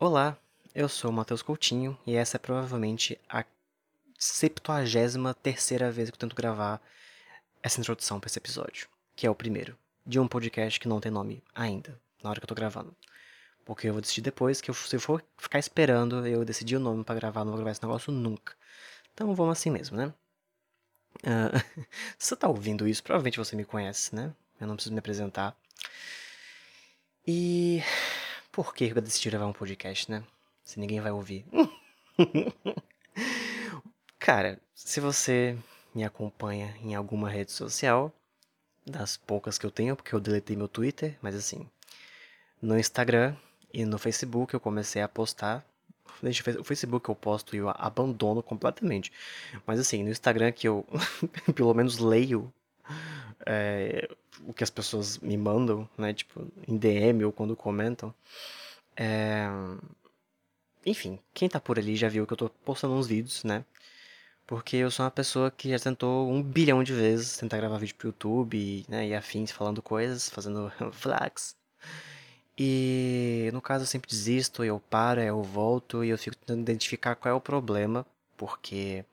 Olá, eu sou o Matheus Coutinho e essa é provavelmente a 73 terceira vez que eu tento gravar essa introdução para esse episódio, que é o primeiro, de um podcast que não tem nome ainda, na hora que eu tô gravando. Porque eu vou decidir depois que eu, se eu for ficar esperando eu decidir o nome para gravar, não vou gravar esse negócio nunca. Então vamos assim mesmo, né? Uh, se você tá ouvindo isso, provavelmente você me conhece, né? Eu não preciso me apresentar. E por que eu decidi gravar um podcast, né? Se ninguém vai ouvir. Cara, se você me acompanha em alguma rede social, das poucas que eu tenho, porque eu deletei meu Twitter, mas assim, no Instagram e no Facebook eu comecei a postar. O Facebook eu posto e eu abandono completamente. Mas assim, no Instagram que eu pelo menos leio é, o que as pessoas me mandam, né? Tipo, em DM ou quando comentam. É... Enfim, quem tá por ali já viu que eu tô postando uns vídeos, né? Porque eu sou uma pessoa que já tentou um bilhão de vezes tentar gravar vídeo pro YouTube né, e afins, falando coisas, fazendo vlogs. E no caso eu sempre desisto, eu paro, eu volto e eu fico tentando identificar qual é o problema, porque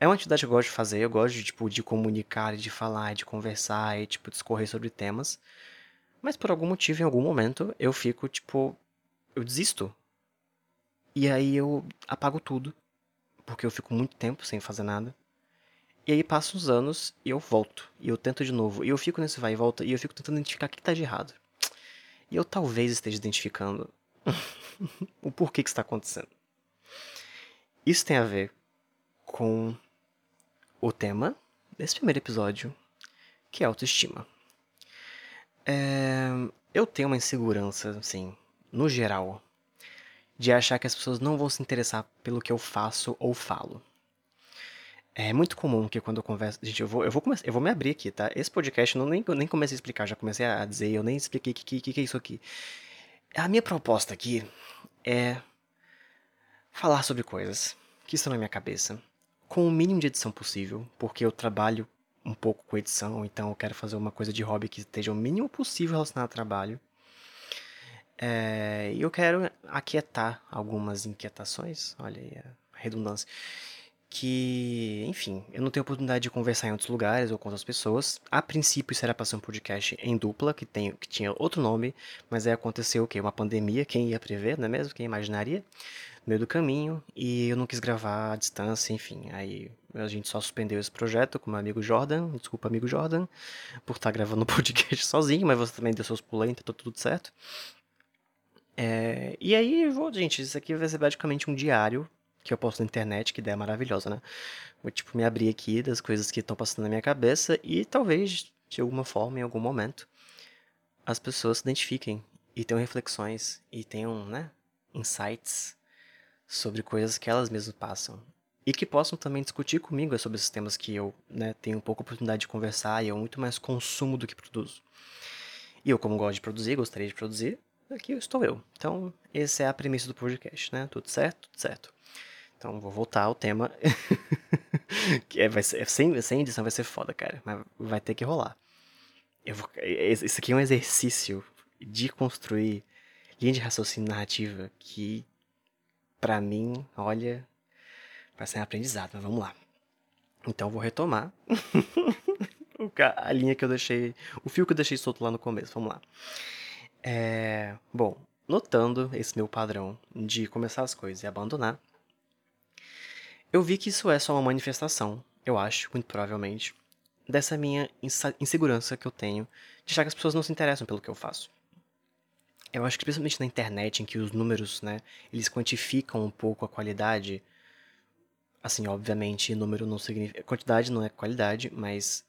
é uma atividade que eu gosto de fazer, eu gosto de, tipo, de comunicar, de falar, de conversar e, tipo, discorrer sobre temas. Mas por algum motivo, em algum momento, eu fico, tipo, eu desisto. E aí eu apago tudo, porque eu fico muito tempo sem fazer nada. E aí passam os anos e eu volto, e eu tento de novo, e eu fico nesse vai e volta, e eu fico tentando identificar o que está de errado. E eu talvez esteja identificando o porquê que está acontecendo. Isso tem a ver com o tema desse primeiro episódio, que é autoestima. É, eu tenho uma insegurança, assim, no geral, de achar que as pessoas não vão se interessar pelo que eu faço ou falo. É muito comum que quando eu converso. Gente, eu vou, eu vou, começar, eu vou me abrir aqui, tá? Esse podcast eu não, nem, nem comecei a explicar, já comecei a dizer, eu nem expliquei o que, que, que é isso aqui. A minha proposta aqui é falar sobre coisas que estão na minha cabeça com o mínimo de edição possível, porque eu trabalho um pouco com edição, então eu quero fazer uma coisa de hobby que esteja o mínimo possível relacionado ao trabalho. É, e eu quero aquietar algumas inquietações, olha aí a redundância, que, enfim, eu não tenho oportunidade de conversar em outros lugares ou com outras pessoas. A princípio isso era para ser um podcast em dupla, que, tem, que tinha outro nome, mas aí aconteceu o quê? Uma pandemia, quem ia prever, não é mesmo? Quem imaginaria? No meio do caminho, e eu não quis gravar à distância, enfim, aí a gente só suspendeu esse projeto com meu amigo Jordan, desculpa amigo Jordan, por estar gravando o podcast sozinho, mas você também deu seus pulos então tá tudo certo. É, e aí, vou, gente, isso aqui vai ser basicamente um diário que eu posto na internet, que ideia maravilhosa, né? Vou, tipo, me abrir aqui das coisas que estão passando na minha cabeça e talvez, de alguma forma, em algum momento, as pessoas se identifiquem e tenham reflexões e tenham, né, insights sobre coisas que elas mesmas passam. E que possam também discutir comigo sobre esses temas que eu né, tenho pouca oportunidade de conversar e eu muito mais consumo do que produzo. E eu, como gosto de produzir, gostaria de produzir, aqui estou eu. Então, essa é a premissa do podcast, né? Tudo certo? Tudo certo. Então, vou voltar ao tema. que é, vai ser, sem, sem edição vai ser foda, cara. Mas vai ter que rolar. Eu vou, esse aqui é um exercício de construir linha de raciocínio narrativa que, para mim, olha, vai ser um aprendizado. Mas vamos lá. Então, vou retomar a linha que eu deixei, o fio que eu deixei solto lá no começo. Vamos lá. É, bom, notando esse meu padrão de começar as coisas e abandonar, eu vi que isso é só uma manifestação, eu acho, muito provavelmente, dessa minha insegurança que eu tenho de achar que as pessoas não se interessam pelo que eu faço. Eu acho que principalmente na internet, em que os números, né, eles quantificam um pouco a qualidade. Assim, obviamente, número não significa. Quantidade não é qualidade, mas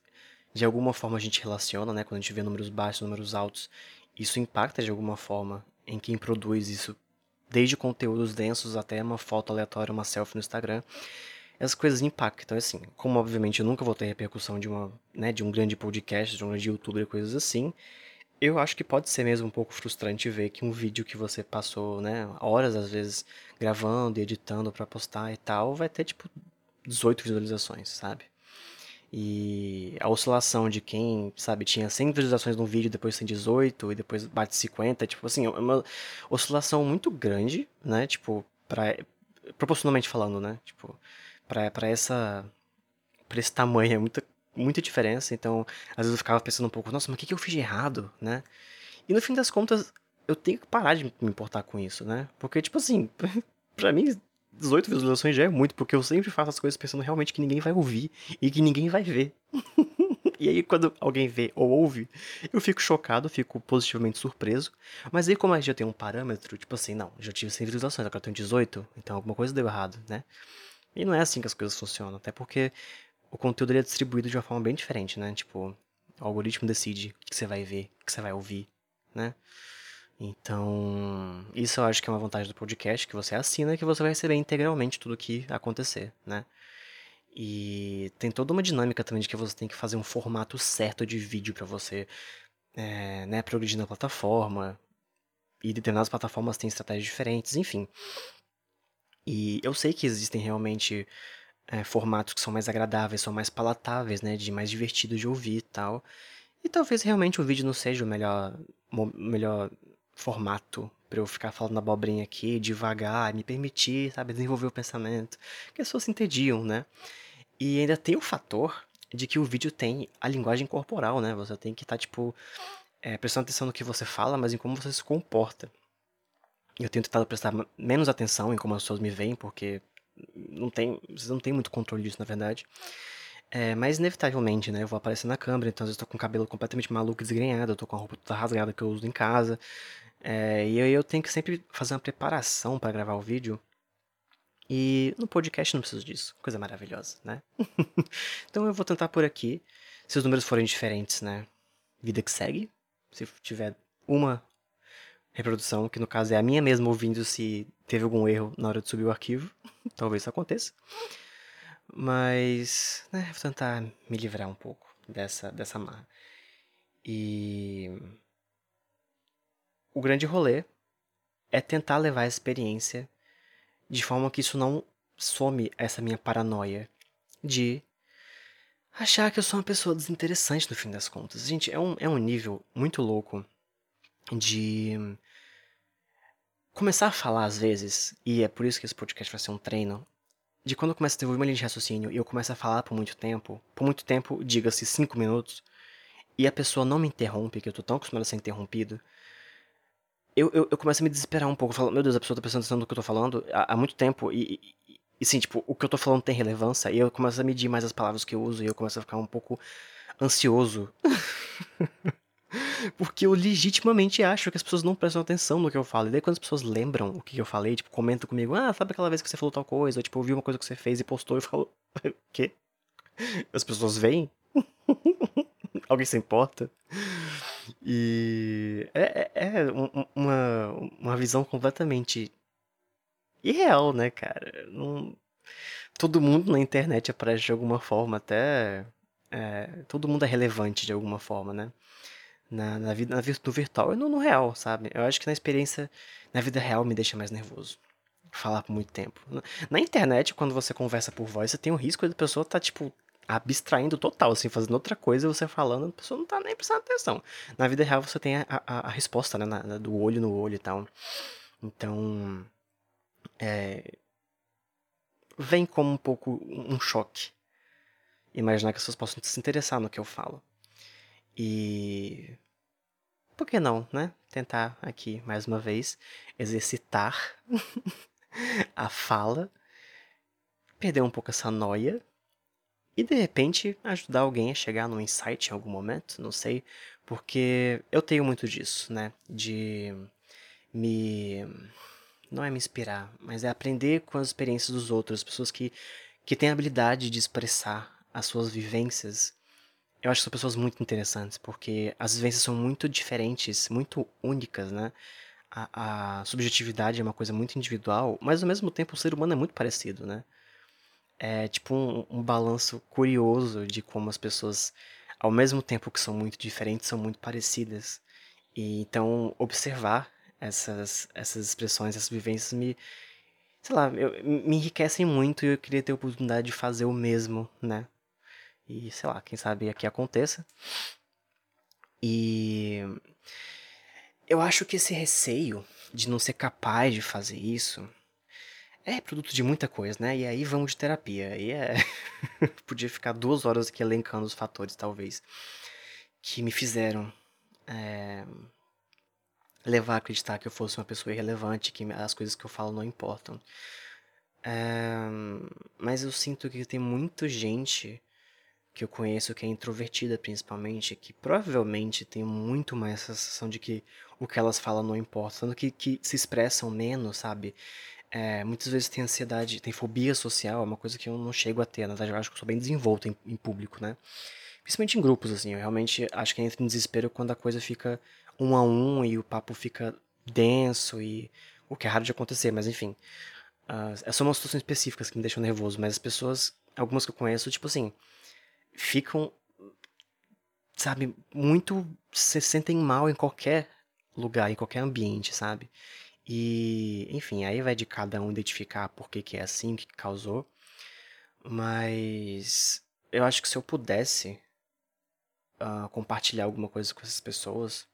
de alguma forma a gente relaciona, né? Quando a gente vê números baixos, números altos, isso impacta de alguma forma em quem produz isso desde conteúdos densos até uma foto aleatória, uma selfie no Instagram. Essas coisas impactam, assim, como obviamente eu nunca vou ter repercussão de uma, né, de um grande podcast, de um grande youtuber, coisas assim, eu acho que pode ser mesmo um pouco frustrante ver que um vídeo que você passou, né, horas às vezes gravando e editando para postar e tal, vai ter tipo 18 visualizações, sabe? E a oscilação de quem, sabe, tinha 100 visualizações num vídeo, depois tem 18 e depois bate 50, tipo assim, é uma oscilação muito grande, né? Tipo, pra, proporcionalmente falando, né? Tipo, pra, pra essa pra esse tamanho é muita, muita diferença, então às vezes eu ficava pensando um pouco, nossa, mas o que, que eu fiz de errado, né? E no fim das contas, eu tenho que parar de me importar com isso, né? Porque, tipo assim, pra mim, 18 visualizações já é muito, porque eu sempre faço as coisas pensando realmente que ninguém vai ouvir e que ninguém vai ver. e aí, quando alguém vê ou ouve, eu fico chocado, fico positivamente surpreso. Mas aí, como a gente já tem um parâmetro, tipo assim, não, já tive 100 visualizações, agora eu tenho 18, então alguma coisa deu errado, né? E não é assim que as coisas funcionam, até porque o conteúdo é distribuído de uma forma bem diferente, né? Tipo, o algoritmo decide o que você vai ver, o que você vai ouvir, né? Então, isso eu acho que é uma vantagem do podcast, que você assina e que você vai receber integralmente tudo que acontecer, né? E tem toda uma dinâmica também de que você tem que fazer um formato certo de vídeo para você, é, né, progredir na plataforma. E determinadas plataformas têm estratégias diferentes, enfim. E eu sei que existem realmente é, formatos que são mais agradáveis, são mais palatáveis, né, de mais divertido de ouvir e tal. E talvez realmente o vídeo não seja o melhor, melhor formato para eu ficar falando abobrinha aqui, devagar, me permitir, sabe, desenvolver o pensamento, que as pessoas se entediam, né? E ainda tem o fator de que o vídeo tem a linguagem corporal, né? Você tem que estar, tá, tipo, é, prestando atenção no que você fala, mas em como você se comporta. Eu tenho tentado prestar menos atenção em como as pessoas me veem, porque não tem, vocês não têm muito controle disso, na verdade. É, mas inevitavelmente, né? Eu vou aparecer na câmera, então às vezes eu tô com o cabelo completamente maluco e desgrenhado, eu tô com a roupa toda rasgada que eu uso em casa. É, e aí eu tenho que sempre fazer uma preparação para gravar o vídeo. E no podcast não preciso disso. Coisa maravilhosa, né? então eu vou tentar por aqui. Se os números forem diferentes, né? Vida que segue. Se tiver uma reprodução, que no caso é a minha mesma ouvindo se teve algum erro na hora de subir o arquivo. Talvez isso aconteça. Mas, né, vou tentar me livrar um pouco dessa, dessa marra. E o grande rolê é tentar levar a experiência de forma que isso não some essa minha paranoia de achar que eu sou uma pessoa desinteressante no fim das contas. Gente, é um, é um nível muito louco de começar a falar às vezes, e é por isso que esse podcast vai ser um treino, de quando eu começo a desenvolver uma linha de raciocínio e eu começo a falar por muito tempo, por muito tempo, diga-se cinco minutos, e a pessoa não me interrompe, que eu tô tão acostumado a ser interrompido, eu, eu, eu, começo a me desesperar um pouco. Eu falo, meu Deus, a pessoa tá prestando atenção no que eu tô falando há, há muito tempo e, e, e, sim, tipo, o que eu tô falando tem relevância. E eu começo a medir mais as palavras que eu uso e eu começo a ficar um pouco ansioso. Porque eu legitimamente acho que as pessoas não prestam atenção no que eu falo. E daí quando as pessoas lembram o que eu falei, tipo, comentam comigo, ah, sabe aquela vez que você falou tal coisa? Ou tipo, ouvi uma coisa que você fez e postou, eu falo, o quê? As pessoas veem? Alguém se importa? E é, é, é uma, uma visão completamente irreal, né, cara? Não, todo mundo na internet aparece de alguma forma, até. É, todo mundo é relevante de alguma forma, né? Na, na vida na, no virtual e no, no real, sabe? Eu acho que na experiência, na vida real, me deixa mais nervoso falar por muito tempo. Na internet, quando você conversa por voz, você tem o risco da pessoa tá, tipo, abstraindo total, assim, fazendo outra coisa, você falando, a pessoa não tá nem prestando atenção. Na vida real você tem a, a, a resposta, né, na, do olho no olho e tal. Então, é, vem como um pouco um choque. Imaginar que as pessoas possam se interessar no que eu falo. E por que não, né? Tentar aqui mais uma vez exercitar a fala, perder um pouco essa noia e de repente ajudar alguém a chegar num insight em algum momento, não sei, porque eu tenho muito disso, né? De me. Não é me inspirar, mas é aprender com as experiências dos outros, pessoas que, que têm a habilidade de expressar as suas vivências. Eu acho que são pessoas muito interessantes, porque as vivências são muito diferentes, muito únicas, né? A, a subjetividade é uma coisa muito individual, mas ao mesmo tempo o ser humano é muito parecido, né? É tipo um, um balanço curioso de como as pessoas, ao mesmo tempo que são muito diferentes, são muito parecidas. E então observar essas essas expressões, essas vivências me sei lá, eu, me enriquecem muito e eu queria ter a oportunidade de fazer o mesmo, né? E sei lá, quem sabe aqui aconteça. E eu acho que esse receio de não ser capaz de fazer isso é produto de muita coisa, né? E aí vamos de terapia. E é. Podia ficar duas horas aqui elencando os fatores, talvez, que me fizeram é... levar a acreditar que eu fosse uma pessoa irrelevante, que as coisas que eu falo não importam. É... Mas eu sinto que tem muita gente que eu conheço que é introvertida principalmente, que provavelmente tem muito mais essa sensação de que o que elas falam não importa, tanto que, que se expressam menos, sabe? É, muitas vezes tem ansiedade, tem fobia social, é uma coisa que eu não chego a ter, na verdade eu acho que sou bem desenvolto em, em público, né? Principalmente em grupos, assim, eu realmente acho que entra em desespero quando a coisa fica um a um e o papo fica denso e... o que é raro de acontecer, mas enfim. Uh, são umas situações específicas que me deixam nervoso, mas as pessoas, algumas que eu conheço, tipo assim ficam, sabe, muito. se sentem mal em qualquer lugar, em qualquer ambiente, sabe? E, enfim, aí vai de cada um identificar por que, que é assim, o que causou. Mas eu acho que se eu pudesse uh, compartilhar alguma coisa com essas pessoas,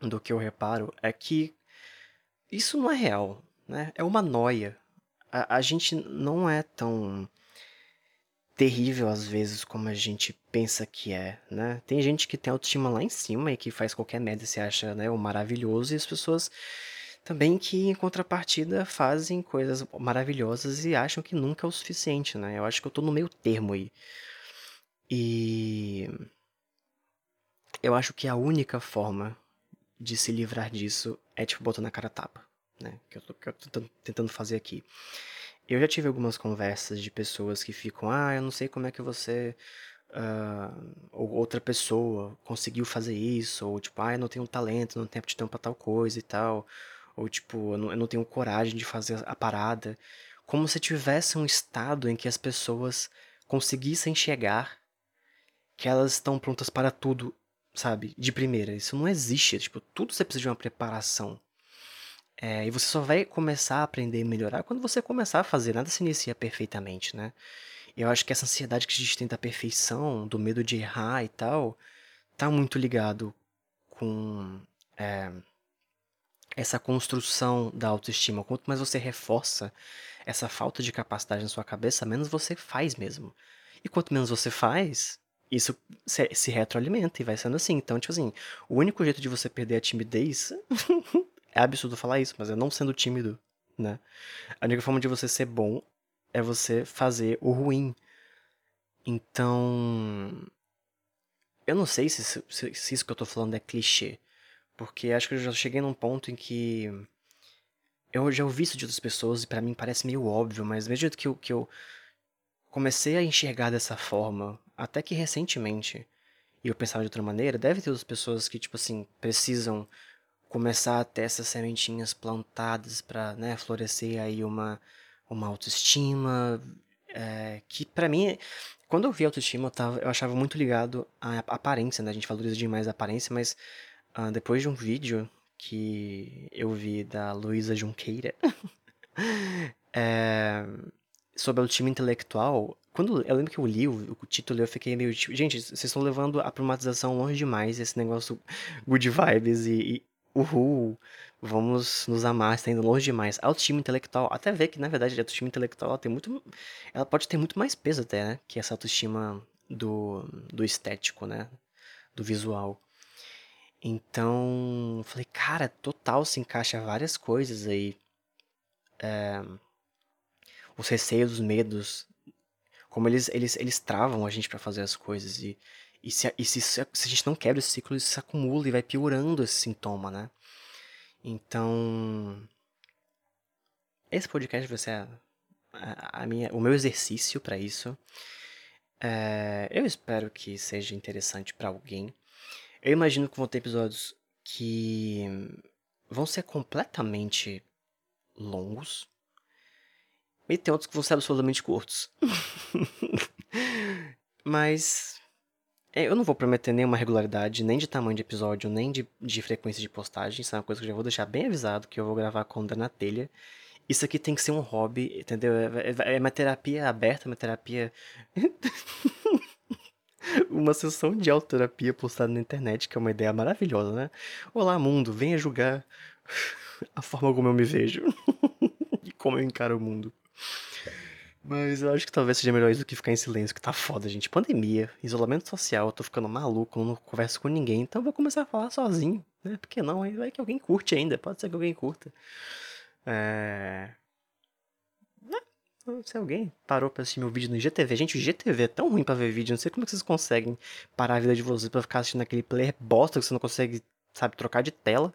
do que eu reparo é que isso não é real, né? É uma noia. A, a gente não é tão terrível às vezes como a gente pensa que é, né? Tem gente que tem autoestima lá em cima e que faz qualquer merda se acha, né, o maravilhoso e as pessoas também que em contrapartida fazem coisas maravilhosas e acham que nunca é o suficiente, né? Eu acho que eu tô no meio termo aí. E eu acho que a única forma de se livrar disso é tipo botando a cara tapa, né? Que eu tô, que eu tô tentando fazer aqui. Eu já tive algumas conversas de pessoas que ficam, ah, eu não sei como é que você. Uh, ou outra pessoa conseguiu fazer isso, ou tipo, ah, eu não tenho talento, não tenho aptidão pra tal coisa e tal, ou tipo, eu não, eu não tenho coragem de fazer a parada. Como se tivesse um estado em que as pessoas conseguissem chegar que elas estão prontas para tudo, sabe? De primeira. Isso não existe. Tipo, tudo você precisa de uma preparação. É, e você só vai começar a aprender e melhorar quando você começar a fazer. Nada se inicia perfeitamente, né? Eu acho que essa ansiedade que a gente tem da perfeição, do medo de errar e tal, tá muito ligado com é, essa construção da autoestima. Quanto mais você reforça essa falta de capacidade na sua cabeça, menos você faz mesmo. E quanto menos você faz, isso se, retroalimenta e vai sendo assim. Então, tipo assim, o único jeito de você perder a timidez É absurdo falar isso, mas é não sendo tímido, né? A única forma de você ser bom é você fazer o ruim. Então. Eu não sei se, se, se isso que eu tô falando é clichê. Porque acho que eu já cheguei num ponto em que. Eu já ouvi isso de outras pessoas e para mim parece meio óbvio, mas mesmo jeito que eu, que eu comecei a enxergar dessa forma, até que recentemente, e eu pensava de outra maneira, deve ter outras pessoas que, tipo assim, precisam começar a ter essas sementinhas plantadas para né, florescer aí uma, uma autoestima é, que para mim quando eu vi autoestima eu, tava, eu achava muito ligado à aparência né a gente valoriza demais a aparência mas uh, depois de um vídeo que eu vi da Luísa Junqueira é, sobre autoestima intelectual quando eu lembro que eu li o, o título eu fiquei meio tipo gente vocês estão levando a privatização longe demais esse negócio good vibes e, uhul, vamos nos amar, está indo longe demais. Autoestima intelectual, até ver que na verdade a autoestima intelectual ela tem muito, ela pode ter muito mais peso até, né, que essa autoestima do, do estético, né, do visual. Então, falei, cara, total se encaixa várias coisas aí. É, os receios, os medos, como eles, eles, eles travam a gente para fazer as coisas e e se, e se, se a gente não quebra esse ciclo, isso se acumula e vai piorando esse sintoma, né? Então, esse podcast vai ser a, a, minha, o meu exercício para isso. É, eu espero que seja interessante para alguém. Eu imagino que vão ter episódios que vão ser completamente longos. E tem outros que vão ser absolutamente curtos. Mas é, eu não vou prometer nenhuma regularidade, nem de tamanho de episódio, nem de, de frequência de postagem. Isso é uma coisa que eu já vou deixar bem avisado, que eu vou gravar com o na telha. Isso aqui tem que ser um hobby, entendeu? É, é, é uma terapia aberta, uma terapia... uma sessão de autoterapia postada na internet, que é uma ideia maravilhosa, né? Olá, mundo, venha julgar a forma como eu me vejo e como eu encaro o mundo. Mas eu acho que talvez seja melhor isso do que ficar em silêncio, que tá foda, gente. Pandemia, isolamento social, eu tô ficando maluco, não converso com ninguém, então eu vou começar a falar sozinho, né? Por que não? Aí vai que alguém curte ainda, pode ser que alguém curta. É... Se alguém parou pra assistir meu vídeo no IGTV, gente, o IGTV é tão ruim pra ver vídeo, não sei como é vocês conseguem parar a vida de vocês pra ficar assistindo aquele player bosta que você não consegue, sabe, trocar de tela.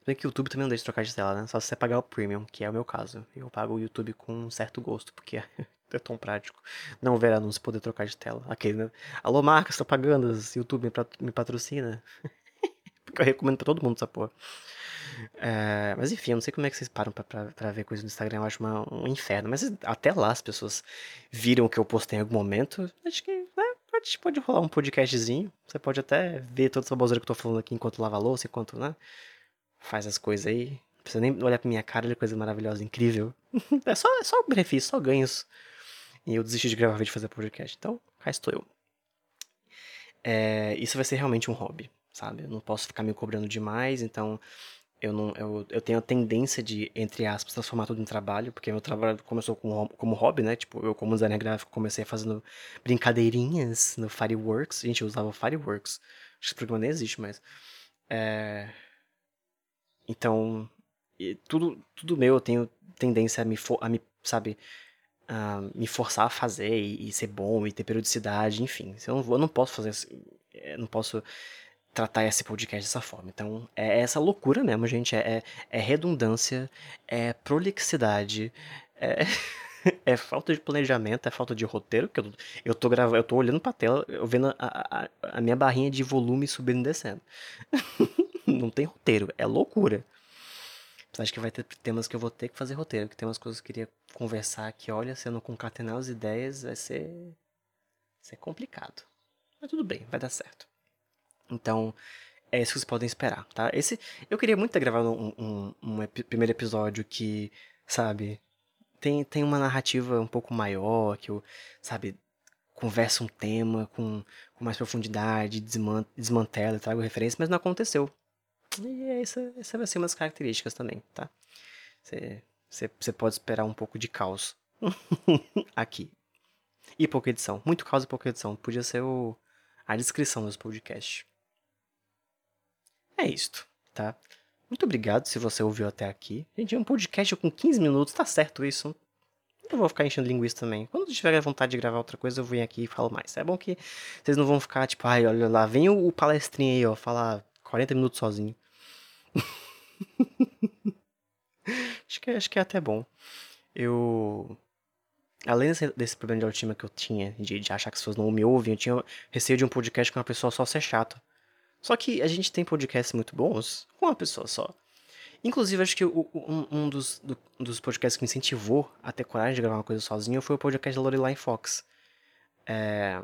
Se bem que o YouTube também não deixa trocar de tela, né? Só se você pagar o Premium, que é o meu caso. Eu pago o YouTube com um certo gosto, porque é tão prático não ver anúncio poder trocar de tela. Aquele, né? Alô, marcas, propagandas, YouTube me patrocina. Porque eu recomendo pra todo mundo essa porra. É, mas enfim, eu não sei como é que vocês param pra, pra, pra ver coisa no Instagram, eu acho uma, um inferno. Mas até lá as pessoas viram o que eu postei em algum momento. Acho que né, pode, pode rolar um podcastzinho. Você pode até ver toda essa bozeira que eu tô falando aqui enquanto lava louça, enquanto, né? faz as coisas aí. Não precisa nem olhar pra minha cara, ele é coisa maravilhosa, incrível. é só, é só benefício, só ganhos. E eu desisti de gravar vídeo e fazer podcast. Então, cá estou eu. É, isso vai ser realmente um hobby, sabe? Eu não posso ficar me cobrando demais, então eu não eu, eu tenho a tendência de, entre aspas, transformar tudo em trabalho, porque meu trabalho começou como, como hobby, né? Tipo, eu como designer gráfico comecei fazendo brincadeirinhas no Fireworks. Gente, eu usava Fireworks. Acho que esse programa nem existe mais. É, então, tudo, tudo meu eu tenho tendência a me, for, a me sabe, me forçar a fazer e, e, ser bom e ter periodicidade, enfim. Eu não, eu não posso fazer, não posso tratar esse podcast dessa forma. Então, é essa loucura mesmo, gente. É, é, é redundância, é prolixidade, é, é, falta de planejamento, é falta de roteiro, que eu, eu tô gravando, eu tô olhando pra tela, eu vendo a, a, a minha barrinha de volume subindo e descendo. não tem roteiro, é loucura. Acho que vai ter temas que eu vou ter que fazer roteiro, que tem umas coisas que eu queria conversar que, olha, se eu não concatenar as ideias, vai ser, vai ser complicado. Mas tudo bem, vai dar certo. Então, é isso que vocês podem esperar, tá? Esse, eu queria muito ter gravado um, um, um ep primeiro episódio que, sabe, tem, tem uma narrativa um pouco maior, que eu, sabe, conversa um tema com, com mais profundidade, desmantela, trago referência, mas não aconteceu. E essa, essa vai ser umas características também, tá? Você pode esperar um pouco de caos aqui. E pouca edição. Muito caos e pouca edição. Podia ser o, a descrição dos podcasts. É isto, tá? Muito obrigado se você ouviu até aqui. Gente, é um podcast com 15 minutos, tá certo isso? Eu vou ficar enchendo linguiça também. Quando tiver vontade de gravar outra coisa, eu venho aqui e falo mais. É bom que vocês não vão ficar tipo, ai, olha lá, vem o palestrinho aí, ó, falar 40 minutos sozinho. acho, que, acho que é até bom. Eu. Além desse, desse problema de autoestima que eu tinha, de, de, achar que as pessoas não me ouvem, eu tinha receio de um podcast com uma pessoa só ser chata. Só que a gente tem podcasts muito bons com uma pessoa só. Inclusive, acho que o, um, um dos, do, dos podcasts que me incentivou a ter coragem de gravar uma coisa sozinho foi o podcast da Lorelai Fox. É...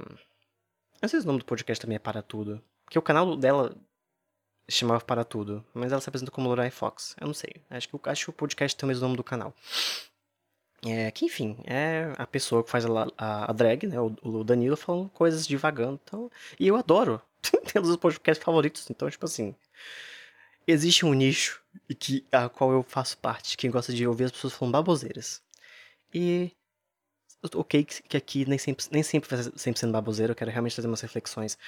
Não sei se o nome do podcast também é Para Tudo. Porque o canal dela chamava Para Tudo, mas ela se apresenta como Lorelai Fox. Eu não sei. Acho que, acho que o podcast tem o mesmo nome do canal. É, que enfim, é a pessoa que faz a, a, a drag, né? O, o, Danilo falando coisas devagando. Então, e eu adoro. tem um dos podcasts favoritos. Então, tipo assim. Existe um nicho que, a qual eu faço parte. Quem gosta de ouvir as pessoas falando baboseiras. E. Ok, que aqui nem sempre, nem sempre sempre sendo baboseiro. Eu quero realmente trazer umas reflexões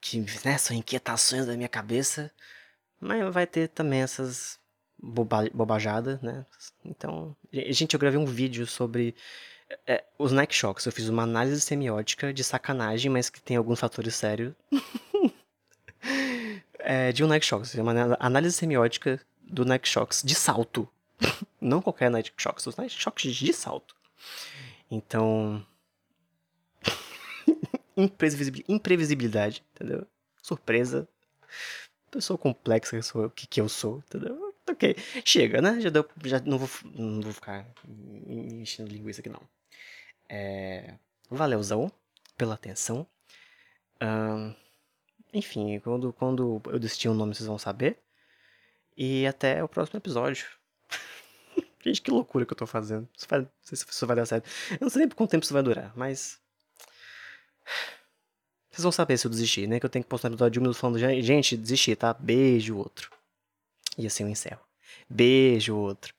que né, são inquietações da minha cabeça, mas vai ter também essas boba bobajadas, né? Então, gente, eu gravei um vídeo sobre é, os Nike Shocks. Eu fiz uma análise semiótica de sacanagem, mas que tem alguns fatores sérios. é, de um Nike Shocks. Uma análise semiótica do Nike Shocks de salto. Não qualquer Nike Shocks, os Nike Shocks de salto. Então, imprevisibilidade, entendeu? Surpresa. Pessoa complexa que, sou, que, que eu sou, entendeu? Ok, chega, né? Já, deu, já não, vou, não vou ficar enchendo linguiça aqui, não. É, valeuzão pela atenção. enfim, quando, quando eu decidir o um nome, vocês vão saber. E até o próximo episódio. Gente, que loucura que eu tô fazendo. Isso vai, não sei se isso vai dar certo. Eu não sei nem por quanto tempo isso vai durar, mas Vocês vão saber se eu desistir, né? Que eu tenho que postar um episódio de um minuto falando, gente, desisti, tá? Beijo, outro. E assim eu encerro. Beijo, outro.